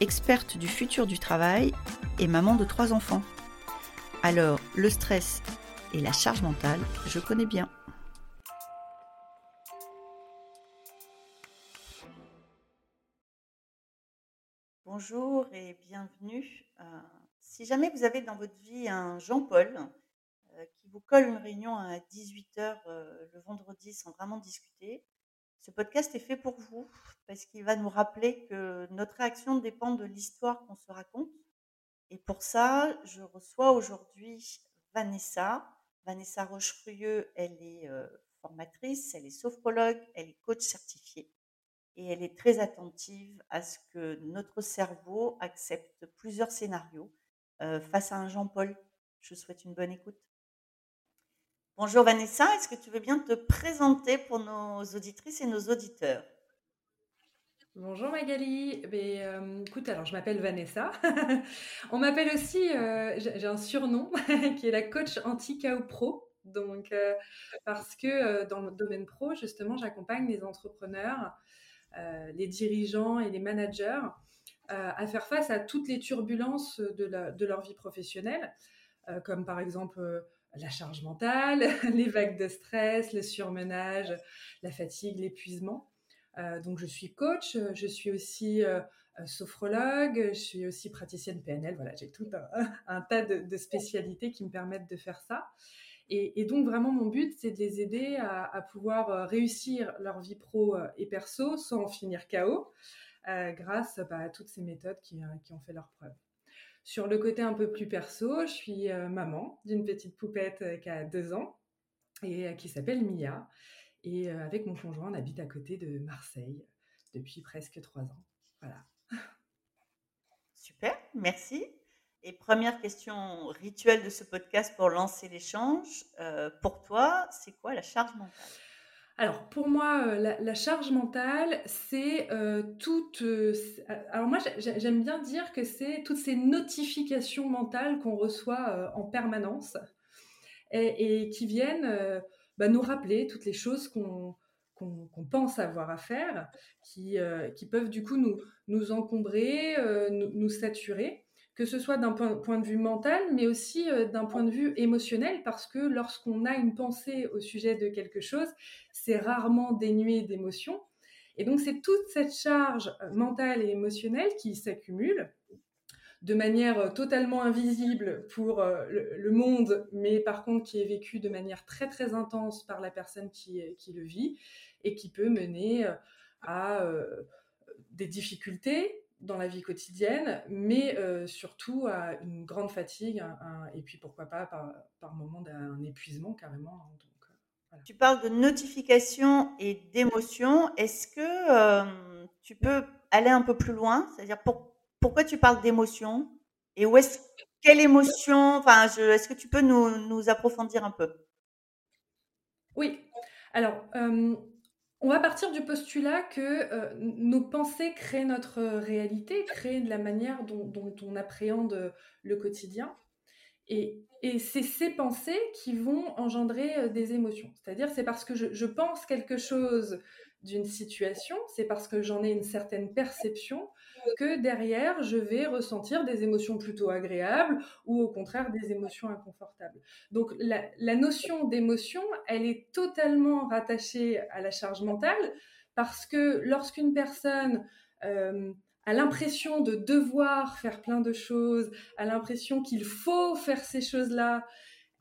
experte du futur du travail et maman de trois enfants. Alors, le stress et la charge mentale, je connais bien. Bonjour et bienvenue. Euh, si jamais vous avez dans votre vie un Jean-Paul euh, qui vous colle une réunion à 18h euh, le vendredi sans vraiment discuter, ce podcast est fait pour vous parce qu'il va nous rappeler que notre réaction dépend de l'histoire qu'on se raconte. Et pour ça, je reçois aujourd'hui Vanessa. Vanessa Rochefrieux, elle est euh, formatrice, elle est sophrologue, elle est coach certifiée et elle est très attentive à ce que notre cerveau accepte plusieurs scénarios euh, face à un Jean-Paul. Je vous souhaite une bonne écoute. Bonjour Vanessa, est-ce que tu veux bien te présenter pour nos auditrices et nos auditeurs? Bonjour Magali, ben, euh, écoute, alors je m'appelle Vanessa. On m'appelle aussi, euh, j'ai un surnom qui est la coach anti-chaos pro. Donc, euh, parce que dans le domaine pro, justement, j'accompagne les entrepreneurs, les dirigeants et les managers à faire face à toutes les turbulences de leur vie professionnelle, comme par exemple la charge mentale, les vagues de stress, le surmenage, la fatigue, l'épuisement. Euh, donc je suis coach, je suis aussi euh, sophrologue, je suis aussi praticienne PNL. Voilà, j'ai tout un, tas de, spécialités qui me permettent de faire ça. Et, donc vraiment mon but, c'est de les aider à, pouvoir euh, réussir leur vie pro et perso sans en finir KO, grâce bah, à toutes ces méthodes qui, qui ont fait leur preuve. Sur le côté un peu plus perso, je suis euh, maman d'une petite poupette euh, qui a deux ans et euh, qui s'appelle Mia. Et avec mon conjoint, on habite à côté de Marseille depuis presque trois ans. Voilà. Super, merci. Et première question rituelle de ce podcast pour lancer l'échange. pour toi, c'est quoi la charge mentale? Alors pour moi, euh, la, charge mentale, c'est euh, toute... Euh, alors moi, j'aime bien dire que c'est toutes ces notifications mentales qu'on reçoit en permanence et, qui viennent bah, nous rappeler toutes les choses qu'on pense avoir à faire, qui, peuvent du coup nous encombrer, nous, saturer que ce soit d'un point, de vue mental, mais aussi euh, d'un point de vue émotionnel, parce que lorsqu'on a une pensée au sujet de quelque chose, c'est rarement dénué d'émotion. Et donc c'est toute cette charge euh, mentale et émotionnelle qui s'accumule de manière euh, totalement invisible pour le monde, mais par contre qui est vécue de manière très très intense par la personne qui, qui le vit et qui peut mener à des difficultés, dans la vie quotidienne, mais euh, surtout à une grande fatigue, et puis pourquoi pas par, par moment d'un épuisement carrément. Hein, donc, euh, Tu parles de notification et d'émotion. Est-ce que euh, tu peux aller un peu plus loin? C'est-à-dire pour, pourquoi tu parles d'émotion? Et où est-ce quelle émotion? Enfin, est-ce que tu peux nous, nous, approfondir un peu? Oui. Alors, on va partir du postulat que euh, nos pensées créent notre réalité, créent la manière dont, on appréhende le quotidien. Et, c'est ces pensées qui vont engendrer euh, des émotions. C'est-à-dire, c'est parce que je, pense quelque chose d'une situation, c'est parce que j'en ai une certaine perception que derrière, je vais ressentir des émotions plutôt agréables ou au contraire des émotions inconfortables. Donc la, notion d'émotion, elle est totalement rattachée à la charge mentale parce que lorsqu'une personne euh, a l'impression de devoir faire plein de choses, a l'impression qu'il faut faire ces choses-là,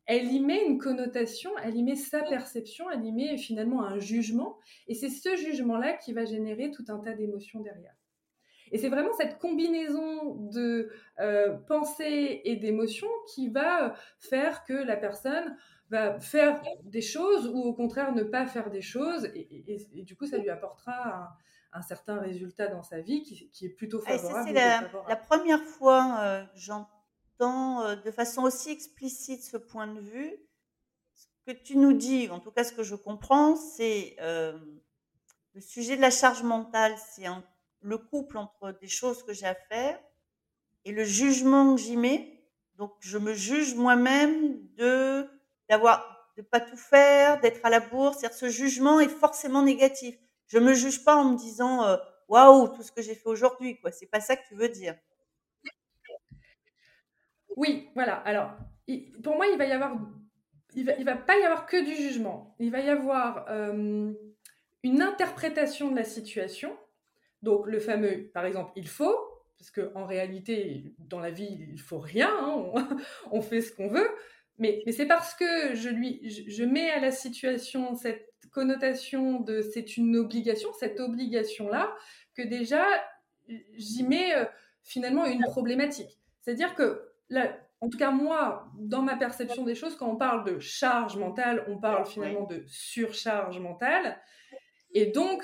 elle y met une connotation, elle y met sa perception, elle y met finalement un jugement, et c'est ce jugement-là qui va générer tout un tas d'émotions derrière. Et c'est vraiment cette combinaison de euh, pensée et d'émotion qui va faire que la personne va faire des choses ou au contraire ne pas faire des choses. Et, du coup, ça lui apportera un, un certain résultat dans sa vie qui, est plutôt ah, favorable. c'est la, première fois euh, j'entends euh, de façon aussi explicite ce point de vue. Ce que tu nous dis, en tout cas ce que je comprends, c'est euh, le sujet de la charge mentale, c'est le couple entre des choses que j'ai à faire et le jugement que j'y mets. Donc je me juge moi-même de d'avoir de pas tout faire, d'être à la bourse. Ce jugement est forcément négatif. Je me juge pas en me disant euh, waouh tout ce que j'ai fait aujourd'hui quoi. C'est pas ça que tu veux dire. Oui, voilà. Alors pour moi il va y avoir il va, va pas y avoir que du jugement. Il va y avoir euh, une interprétation de la situation. Donc le fameux par exemple il faut parce qu'en réalité, dans la vie, il faut rien, hein, on, fait ce qu'on veut. Mais, c'est parce que je, lui, je, mets à la situation cette connotation de c'est une obligation, cette obligation-là, que déjà, j'y mets euh, finalement une problématique. C'est-à-dire que, en tout cas moi, dans ma perception des choses, quand on parle de charge mentale, on parle finalement de surcharge mentale. Et donc,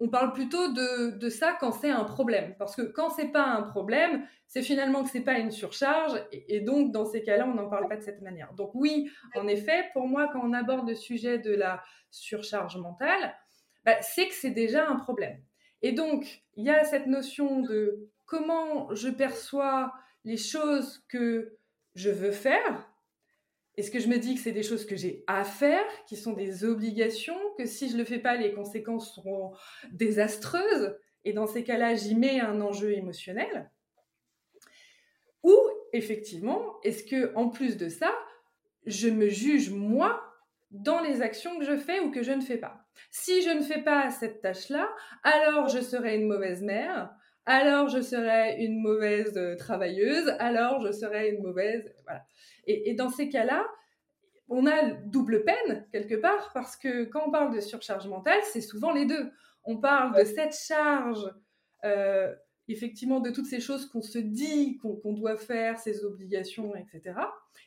on parle plutôt de, ça quand c'est un problème. Parce que quand c'est pas un problème, c'est finalement que c'est pas une surcharge. Et, donc, dans ces cas-là, on n'en parle pas de cette manière. Donc oui, en effet, pour moi, quand on aborde le sujet de la surcharge mentale, bah, c'est que c'est déjà un problème. Et donc, il y a cette notion de comment je perçois les choses que je veux faire, est-ce que je me dis que c'est des choses que j'ai à faire, qui sont des obligations, que si je ne le fais pas, les conséquences seront désastreuses Et dans ces cas-là, j'y mets un enjeu émotionnel. Ou effectivement, est-ce que en plus de ça, je me juge moi dans les actions que je fais ou que je ne fais pas? Si je ne fais pas cette tâche-là, alors je serai une mauvaise mère, alors je serai une mauvaise euh, travailleuse, alors je serai une mauvaise... Voilà. Et, dans ces cas-là, on a double peine quelque part parce que quand on parle de surcharge mentale, c'est souvent les deux. On parle de cette charge, euh, effectivement, de toutes ces choses qu'on se dit qu'on doit faire, ces obligations, etc.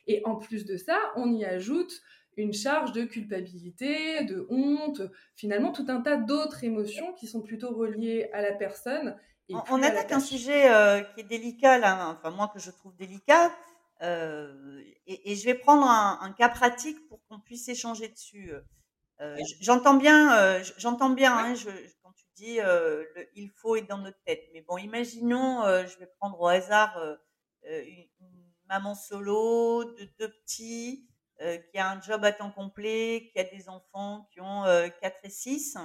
Et en plus de ça, on y ajoute une charge de culpabilité, de honte, finalement tout un tas d'autres émotions qui sont plutôt reliées à la personne. On, attaque un sujet euh, qui est délicat, là, enfin moi que je trouve délicat, euh, et, je vais prendre un, cas pratique pour qu'on puisse échanger dessus. Euh, j'entends bien, euh, j'entends bien hein, je, quand tu dis le, il faut être dans notre tête. Mais bon, imaginons, je vais prendre au hasard une, maman solo de deux petits qui a un job à temps complet, qui a des enfants qui ont 4 et 6.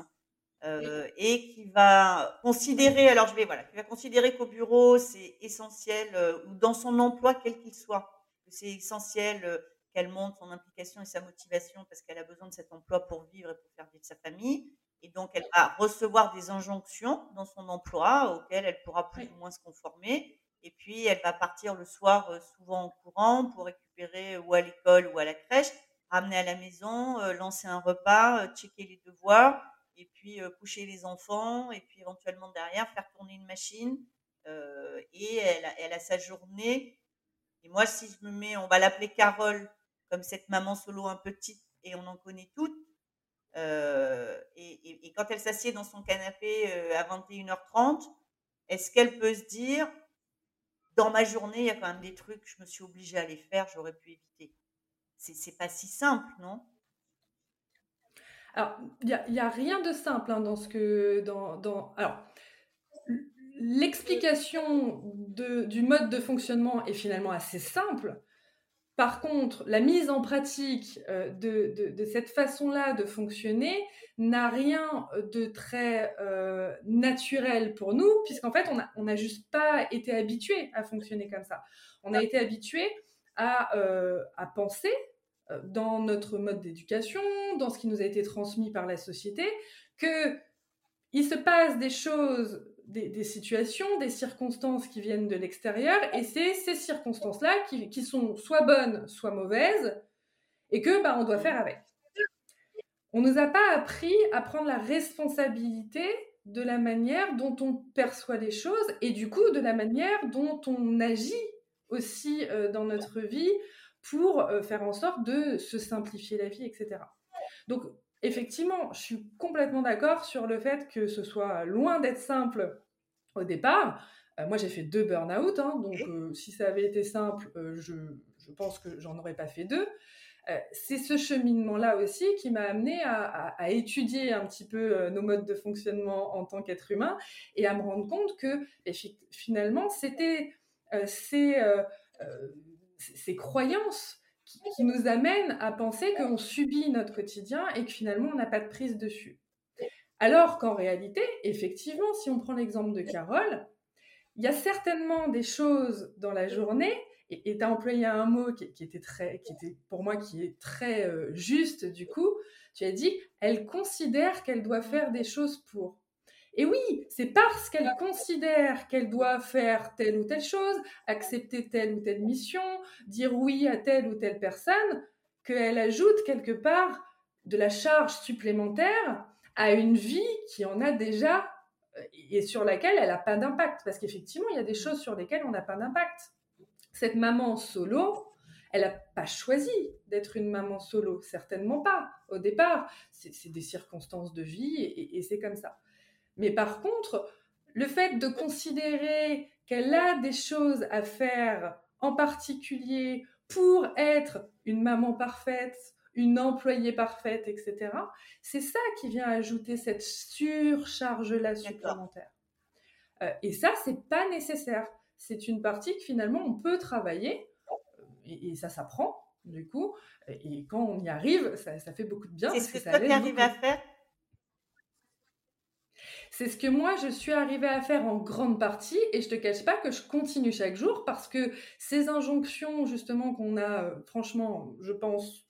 Et qui va considérer, alors je vais voilà, qui va considérer qu'au bureau c'est essentiel ou dans son emploi quel qu'il soit, c'est essentiel euh, qu'elle montre son implication et sa motivation parce qu'elle a besoin de cet emploi pour vivre et pour faire vivre sa famille. Et donc, elle va recevoir des injonctions dans son emploi auxquelles elle pourra plus ou moins se conformer. Et puis, elle va partir le soir, euh, souvent en courant, pour récupérer ou à l'école ou à la crèche, ramener à la maison, euh, lancer un repas, checker les devoirs, et puis coucher les enfants, et puis éventuellement derrière faire tourner une machine. et elle a sa journée et moi, si je me mets, on va l'appeler Carole, comme cette maman solo un petite, et on en connaît toutes. Euh, et, quand elle s'assied dans son canapé euh, à 21h30, est-ce qu'elle peut se dire, dans ma journée, il y a quand même des trucs, je me suis obligée à les faire, j'aurais pu éviter? C'est pas si simple, non? Alors, il n'y a, a, rien de simple hein, dans ce que. Dans, dans, alors, l'explication du mode de fonctionnement est finalement assez simple. Par contre, la mise en pratique euh, de, cette façon-là de fonctionner n'a rien de très euh, naturel pour nous, puisqu'en fait, on n'a juste pas été habitué à fonctionner comme ça. On a été habitué à, euh, à penser dans notre mode d'éducation, dans ce qui nous a été transmis par la société, que il se passe des choses des, situations, des circonstances qui viennent de l'extérieur, et c'est ces circonstances-là qui, sont soit bonnes, soit mauvaises, et que bah, on doit faire avec. On nous a pas appris à prendre la responsabilité de la manière dont on perçoit les choses, et du coup de la manière dont on agit aussi euh, dans notre vie pour euh, faire en sorte de se simplifier la vie, etc. Donc effectivement, je suis complètement d'accord sur le fait que ce soit loin d'être simple au départ. Euh, moi, j'ai fait deux burn-out, hein, donc euh, si ça avait été simple, euh, je, je, pense que j'en aurais pas fait deux. c'est ce cheminement-là aussi qui m'a amené à, à, étudier un petit peu nos modes de fonctionnement en tant qu'être humain et à me rendre compte que finalement, c'était ces, ces croyances qui, nous amène à penser qu'on subit notre quotidien et que finalement on n'a pas de prise dessus. Alors qu'en réalité, effectivement, si on prend l'exemple de Carole, il y a certainement des choses dans la journée, et tu as employé un mot qui, était très, qui était pour moi qui est très euh, juste du coup, tu as dit, elle considère qu'elle doit faire des choses pour. Et oui, c'est parce qu'elle considère qu'elle doit faire telle ou telle chose, accepter telle ou telle mission, dire oui à telle ou telle personne, qu'elle ajoute quelque part de la charge supplémentaire à une vie qui en a déjà euh, et sur laquelle elle n'a pas d'impact. Parce qu'effectivement, il y a des choses sur lesquelles on n'a pas d'impact. Cette maman solo, elle n'a pas choisi d'être une maman solo, certainement pas au départ. C'est des circonstances de vie et c'est comme ça. Mais par contre, le fait de considérer qu'elle a des choses à faire en particulier pour être une maman parfaite, une employée parfaite, etc., c'est ça qui vient ajouter cette surcharge-là supplémentaire. Euh, et ça, c'est pas nécessaire. C'est une partie que finalement on peut travailler, et, ça s'apprend, du coup, et quand on y arrive, ça, fait beaucoup de bien. C'est ce que, que tu arrives à faire c'est ce que moi, je suis arrivée à faire en grande partie et je te cache pas que je continue chaque jour parce que ces injonctions, justement, qu'on a, euh, franchement, je pense,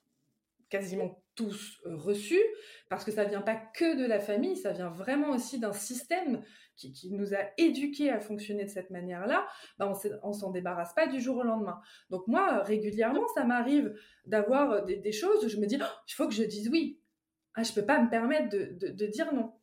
quasiment tous euh, reçues, parce que ça vient pas que de la famille, ça vient vraiment aussi d'un système qui, nous a éduqués à fonctionner de cette manière-là, ben on s'en débarrasse pas du jour au lendemain. Donc moi, régulièrement, ça m'arrive d'avoir des, choses où je me dis, oh, il faut que je dise oui. Ah, je peux pas me permettre de dire non.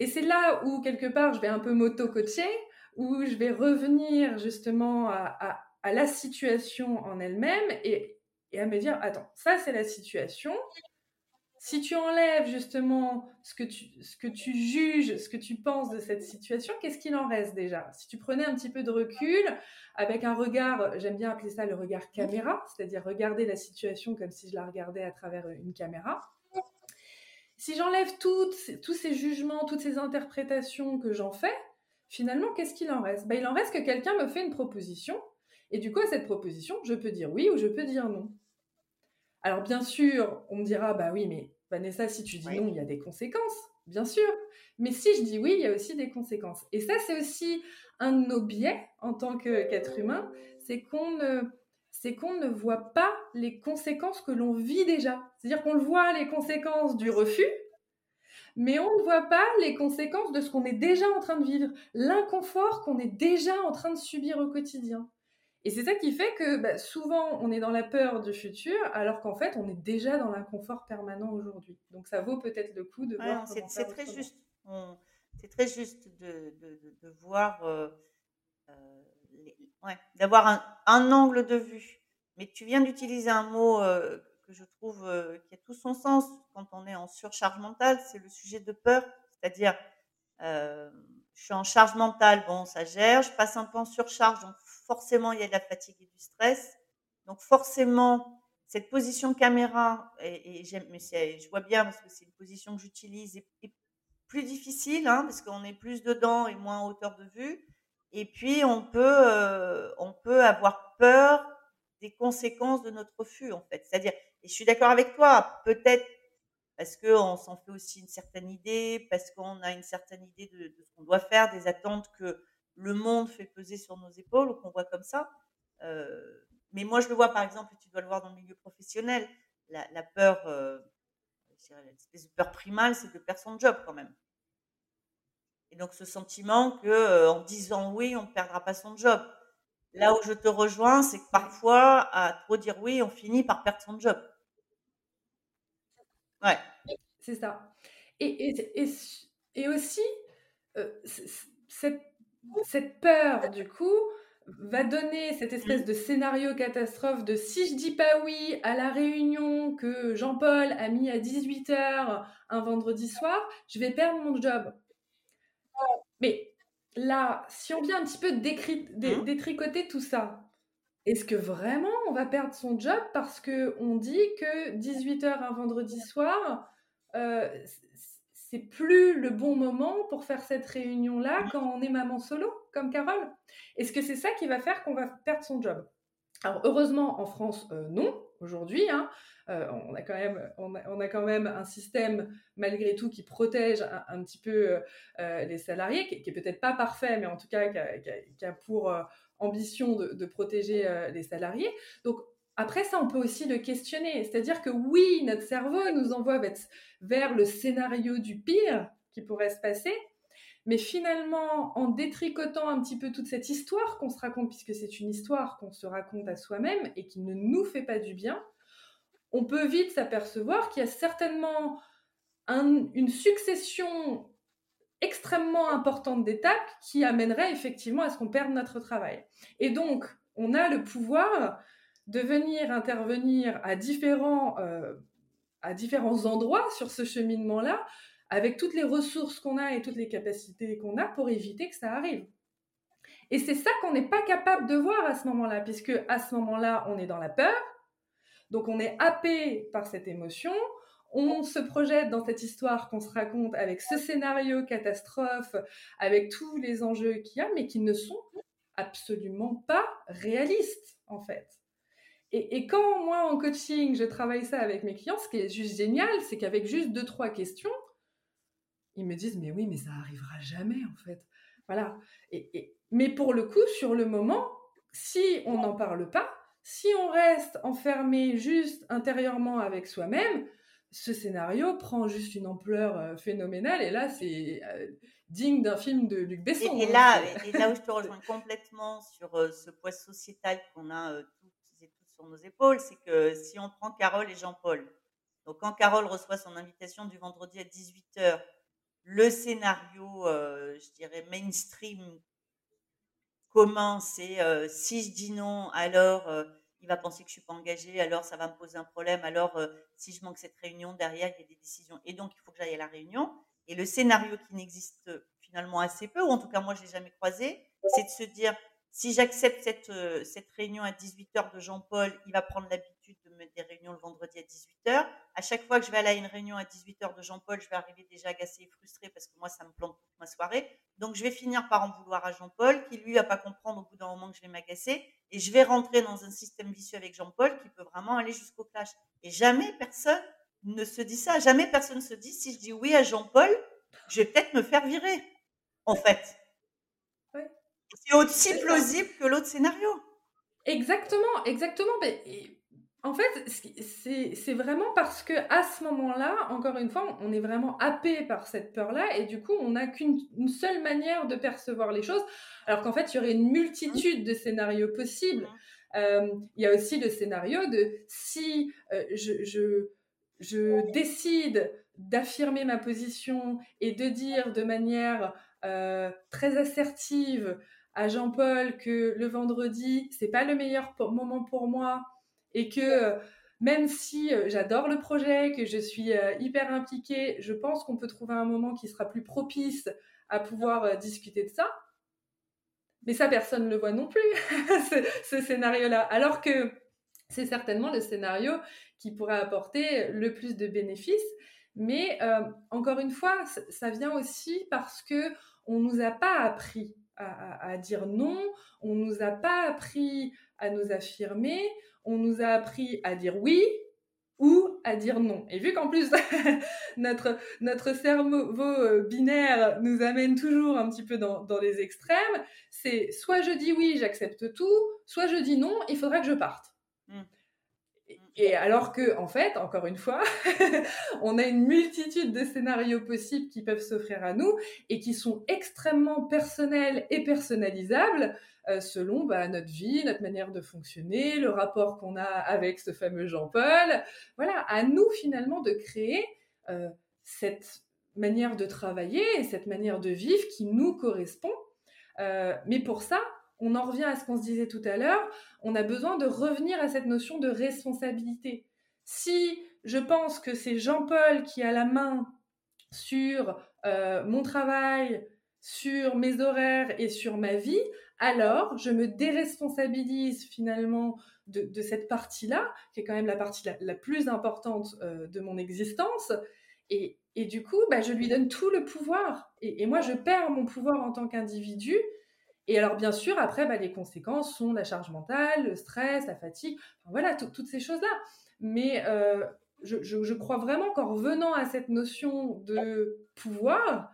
Et c'est là où, quelque part, je vais un peu m'auto-coacher, où je vais revenir justement à, la situation en elle-même et, à me dire, attends, ça c'est la situation. Si tu enlèves justement ce que tu, ce que tu juges, ce que tu penses de cette situation, qu'est-ce qu'il en reste déjà? Si tu prenais un petit peu de recul, avec un regard, j'aime bien appeler ça le regard caméra, c'est-à-dire regarder la situation comme si je la regardais à travers une caméra, si j'enlève tous ces jugements, toutes ces interprétations que j'en fais, finalement, qu'est-ce qu'il en reste? Ben, Il en reste que quelqu'un me fait une proposition, et du coup, à cette proposition, je peux dire oui ou je peux dire non. Alors, bien sûr, on me dira, bah oui, mais Vanessa, si tu dis non, il y a des conséquences, bien sûr. Mais si je dis oui, il y a aussi des conséquences. Et ça, c'est aussi un de nos biais en tant qu'être humain, c'est qu'on ne c'est qu'on ne voit pas les conséquences que l'on vit déjà. C'est-à-dire qu'on voit les conséquences du refus, mais on ne voit pas les conséquences de ce qu'on est déjà en train de vivre, l'inconfort qu'on est déjà en train de subir au quotidien. Et c'est ça qui fait que bah, souvent on est dans la peur du futur, alors qu'en fait on est déjà dans l'inconfort permanent aujourd'hui. Donc ça vaut peut-être le coup de voir. C'est très juste. C'est très juste de, voir. Euh, euh, d'avoir un, angle de vue. Mais tu viens d'utiliser un mot euh, que je trouve euh, qui a tout son sens quand on est en surcharge mentale, c'est le sujet de peur. C'est-à-dire, euh, je suis en charge mentale, bon, ça gère, je passe un peu en surcharge, donc forcément, il y a de la fatigue et du stress. Donc forcément, cette position caméra, et, j'aime, je vois bien parce que c'est une position que j'utilise, est, plus difficile, hein, parce qu'on est plus dedans et moins en hauteur de vue. Et puis, on peut, euh, on peut avoir peur des conséquences de notre refus, en fait. C'est-à-dire, et je suis d'accord avec toi, peut-être parce qu'on s'en fait aussi une certaine idée, parce qu'on a une certaine idée de, ce qu'on doit faire, des attentes que le monde fait peser sur nos épaules ou qu'on voit comme ça. Euh, mais moi, je le vois, par exemple, tu dois le voir dans le milieu professionnel, la, peur, euh, l'espèce de peur primale, c'est de perdre son job quand même. Et donc ce sentiment que euh, en disant oui, on ne perdra pas son job. Là où je te rejoins, c'est que parfois, à trop dire oui, on finit par perdre son job. Ouais. C'est ça. Et, et, et, aussi, euh, cette, cette, peur, du coup, va donner cette espèce mmh. de scénario catastrophe de si je dis pas oui à la réunion que Jean-Paul a mis à 18h un vendredi soir, je vais perdre mon job. Mais là, si on vient un petit peu mmh. détricoter tout ça, est-ce que vraiment on va perdre son job parce que on dit que 18h un vendredi soir, euh, c'est plus le bon moment pour faire cette réunion-là quand on est maman solo, comme Carole? Est-ce que c'est ça qui va faire qu'on va perdre son job? Alors, heureusement, en France, euh, non, aujourd'hui. Hein. Euh, on, a quand même, un système, malgré tout, qui protège un, petit peu euh, les salariés, qui, n'est peut-être pas parfait, mais en tout cas, qui a, pour ambition de, de protéger les salariés. Donc, après ça, on peut aussi le questionner. C'est-à-dire que oui, notre cerveau nous envoie vers le scénario du pire qui pourrait se passer, mais finalement, en détricotant un petit peu toute cette histoire qu'on se raconte, puisque c'est une histoire qu'on se raconte à soi-même et qui ne nous fait pas du bien, on peut vite s'apercevoir qu'il y a certainement une succession extrêmement importante d'étapes qui amènerait effectivement à ce qu'on perde notre travail. Et donc, on a le pouvoir de venir intervenir à différents, euh, à différents endroits sur ce cheminement-là, avec toutes les ressources qu'on a et toutes les capacités qu'on a pour éviter que ça arrive. Et c'est ça qu'on n'est pas capable de voir à ce moment-là, puisque à ce moment-là, on est dans la peur, donc on est happé par cette émotion, on se projette dans cette histoire qu'on se raconte avec ce scénario catastrophe, avec tous les enjeux qu'il y a, mais qui ne sont absolument pas réalistes, en fait. Et, quand moi, en coaching, je travaille ça avec mes clients, ce qui est juste génial, c'est qu'avec juste deux, trois questions, ils me disent, mais oui, mais ça arrivera jamais, en fait. Voilà. Et, mais pour le coup, sur le moment, si on n'en parle pas, si on reste enfermé juste intérieurement avec soi-même, ce scénario prend juste une ampleur euh, phénoménale. Et là, c'est euh, digne d'un film de Luc Besson. Et, hein, là, et, là où je te rejoins complètement sur euh, ce poids sociétal qu'on a sur nos épaules, c'est que si on prend Carole et Jean-Paul, donc quand Carole reçoit son invitation du vendredi à 18h, le scénario, euh, je dirais, mainstream commun, c'est euh, si je dis non, alors euh, il va penser que je suis pas engagée, alors ça va me poser un problème, alors si je manque cette réunion, derrière, il y a des décisions. Et donc, il faut que j'aille à la réunion. Et le scénario qui n'existe finalement assez peu, ou en tout cas moi je l'ai jamais croisé, c'est de se dire si j'accepte cette, cette réunion à 18h de Jean-Paul, il va prendre l'habitude de mettre des réunions le vendredi à 18h. À chaque fois que je vais aller à une réunion à 18h de Jean-Paul, je vais arriver déjà agacée et frustrée parce que moi, ça me plante toute ma soirée. Donc, je vais finir par en vouloir à Jean-Paul, qui lui va pas comprendre au bout d'un moment que je vais m'agacer. Et je vais rentrer dans un système vicieux avec Jean-Paul qui peut vraiment aller jusqu'au clash. Et jamais personne ne se dit ça. Jamais personne se dit, si je dis oui à Jean-Paul, je vais peut-être me faire virer. En fait. C'est aussi plausible que l'autre scénario. Exactement, exactement. En fait, c'est vraiment parce que à ce moment-là, encore une fois, on est vraiment happé par cette peur-là et du coup, on n'a qu'une seule manière de percevoir les choses, alors qu'en fait, il y aurait une multitude de scénarios possibles. Euh, il y a aussi le scénario de si euh, je, je, je, décide d'affirmer ma position et de dire de manière euh, très assertive à Jean-Paul que le vendredi, c'est pas le meilleur moment pour moi et que euh, même si euh, j'adore le projet, que je suis euh, hyper impliquée, je pense qu'on peut trouver un moment qui sera plus propice à pouvoir discuter de ça. Mais ça, personne ne le voit non plus, ce, scénario-là. Alors que c'est certainement le scénario qui pourrait apporter le plus de bénéfices. Mais encore une fois, ça vient aussi parce que on nous a pas appris à, dire non, on nous a pas appris à nous affirmer, on nous a appris à dire oui ou à dire non. Et vu qu'en plus notre, notre cerveau euh, binaire nous amène toujours un petit peu dans, les extrêmes, c'est soit je dis oui, j'accepte tout, soit je dis non, il faudra que je parte. Mmh. Et alors que, en fait, encore une fois, on a une multitude de scénarios possibles qui peuvent s'offrir à nous et qui sont extrêmement personnels et personnalisables euh, selon bah, notre vie, notre manière de fonctionner, le rapport qu'on a avec ce fameux Jean-Paul. Voilà, à nous finalement de créer euh, cette manière de travailler et cette manière de vivre qui nous correspond. Euh, mais pour ça, on en revient à ce qu'on se disait tout à l'heure, on a besoin de revenir à cette notion de responsabilité. Si je pense que c'est Jean-Paul qui a la main sur euh, mon travail, sur mes horaires et sur ma vie, alors je me déresponsabilise finalement de, cette partie-là, qui est quand même la partie la, plus importante euh, de mon existence. Et, du coup, bah, je lui donne tout le pouvoir. Et, moi, je perds mon pouvoir en tant qu'individu. Et alors, bien sûr, après, bah, les conséquences sont la charge mentale, le stress, la fatigue, voilà, toutes ces choses-là. Mais euh, je, je, crois vraiment qu'en revenant à cette notion de pouvoir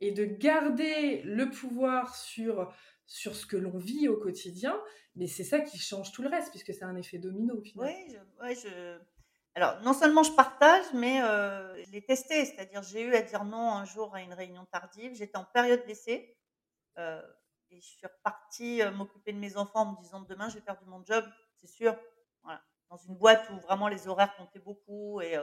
et de garder le pouvoir sur, sur ce que l'on vit au quotidien, mais c'est ça qui change tout le reste, puisque c'est un effet domino au final. Oui, alors non seulement je partage, mais euh, je l'ai testé, c'est-à-dire j'ai eu à dire non un jour à une réunion tardive, j'étais en période d'essai, euh, et je suis repartie euh, m'occuper de mes enfants en me disant demain je vais perdu mon job, c'est sûr, dans une boîte où vraiment les horaires comptaient beaucoup, et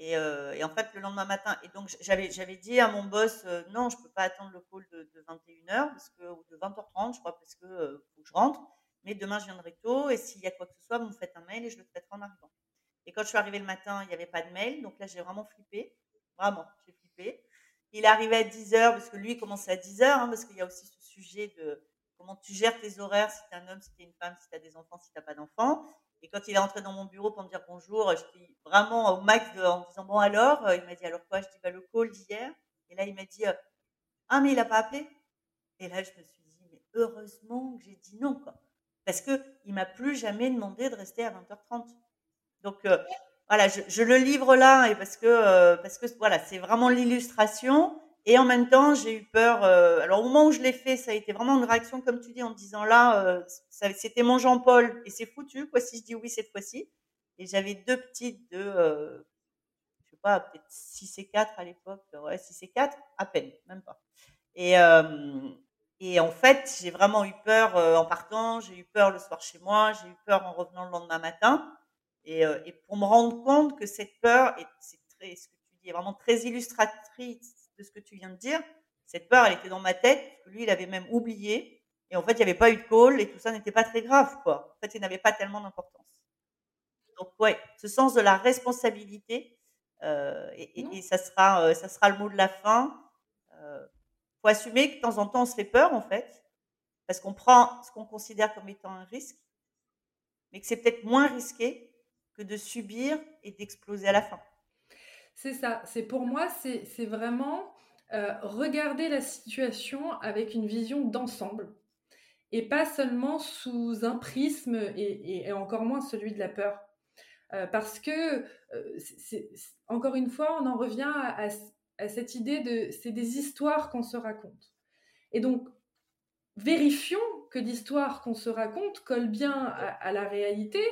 euh, et, en fait, le lendemain matin, et donc j'avais, dit à mon boss, euh, non, je peux pas attendre le call de, 21h parce que, ou de 20h30, je crois, parce que euh, faut que je rentre. Mais demain, je viendrai tôt, et s'il y a quoi que ce soit, vous me faites un mail et je le traiterai en arrivant. Et quand je suis arrivée le matin, il n'y avait pas de mail, donc là, j'ai vraiment flippé. Vraiment, j'ai flippé. Il arrivé à 10h, parce que lui, il commençait à 10h, hein, parce qu'il y a aussi ce de comment tu gères tes horaires, si tu es un homme, si tu es une femme, si tu as des enfants, si tu n'as pas d'enfants. Et quand il est rentré dans mon bureau pour me dire bonjour, j'étais vraiment au max en disant bon alors, euh, il m'a dit alors quoi Je dis bah le call d'hier? Et là il m'a dit euh, ah mais il a pas appelé. Et là je me suis dit mais heureusement que j'ai dit non quoi, parce que il m'a plus jamais demandé de rester à 20h30. Donc euh, voilà, je, je, le livre là et parce que parce que voilà c'est vraiment l'illustration et en même temps, j'ai eu peur. Euh, alors, au moment où je l'ai fait, ça a été vraiment une réaction, comme tu dis, en disant là, euh, c'était mon Jean-Paul et c'est foutu, quoi, si je dis oui cette fois-ci. Et j'avais deux petites de, euh, je sais pas, peut-être 6 et 4 à l'époque. Ouais, 6 et 4, à peine, même pas. Et, et en fait, j'ai vraiment eu peur en partant, j'ai eu peur le soir chez moi, j'ai eu peur en revenant le lendemain matin. Et, et pour me rendre compte que cette peur, et c'est très, ce que tu dis est vraiment très illustratrice de ce que tu viens de dire. Cette peur, elle était dans ma tête, lui, il avait même oublié. Et en fait, il n'y avait pas eu de call et tout ça n'était pas très grave, quoi. En fait, il n'avait pas tellement d'importance. Donc, ouais, ce sens de la responsabilité, euh, et, ça, sera, euh, ça sera le mot de la fin. Euh, faut assumer que de temps en temps, on se fait peur, en fait, parce qu'on prend ce qu'on considère comme étant un risque, mais que c'est peut-être moins risqué que de subir et d'exploser à la fin. C'est ça. C'est pour moi, c'est vraiment euh, regarder la situation avec une vision d'ensemble et pas seulement sous un prisme et, encore moins celui de la peur. Euh, parce que, euh, encore une fois, on en revient à, cette idée de c'est des histoires qu'on se raconte. Et donc, vérifions que l'histoire qu'on se raconte colle bien à la réalité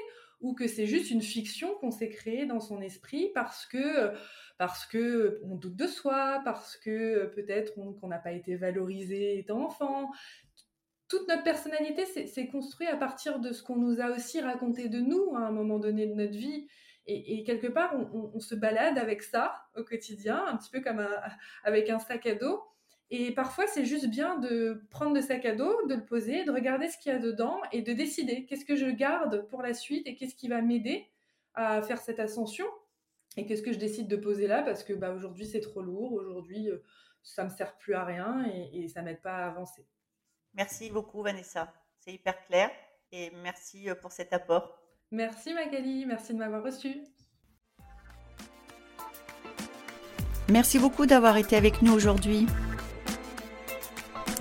ou que c'est juste une fiction qu'on s'est créée dans son esprit parce que parce que on doute de soi, parce que peut-être qu'on n'a pas été valorisé étant enfant. Toute notre personnalité s'est construite à partir de ce qu'on nous a aussi raconté de nous à un moment donné de notre vie. Et, quelque part, on, se balade avec ça au quotidien, un petit peu comme avec un sac à dos. Et parfois, c'est juste bien de prendre le sac à dos, de le poser, de regarder ce qu'il y a dedans et de décider qu'est-ce que je garde pour la suite et qu'est-ce qui va m'aider à faire cette ascension et qu'est-ce que je décide de poser là parce que bah, aujourd'hui c'est trop lourd, aujourd'hui euh, ça me sert plus à rien et, et ça m'aide pas à avancer. Merci beaucoup Vanessa, c'est hyper clair et merci euh, pour cet apport. Merci Magali, merci de m'avoir reçu. Merci beaucoup d'avoir été avec nous aujourd'hui.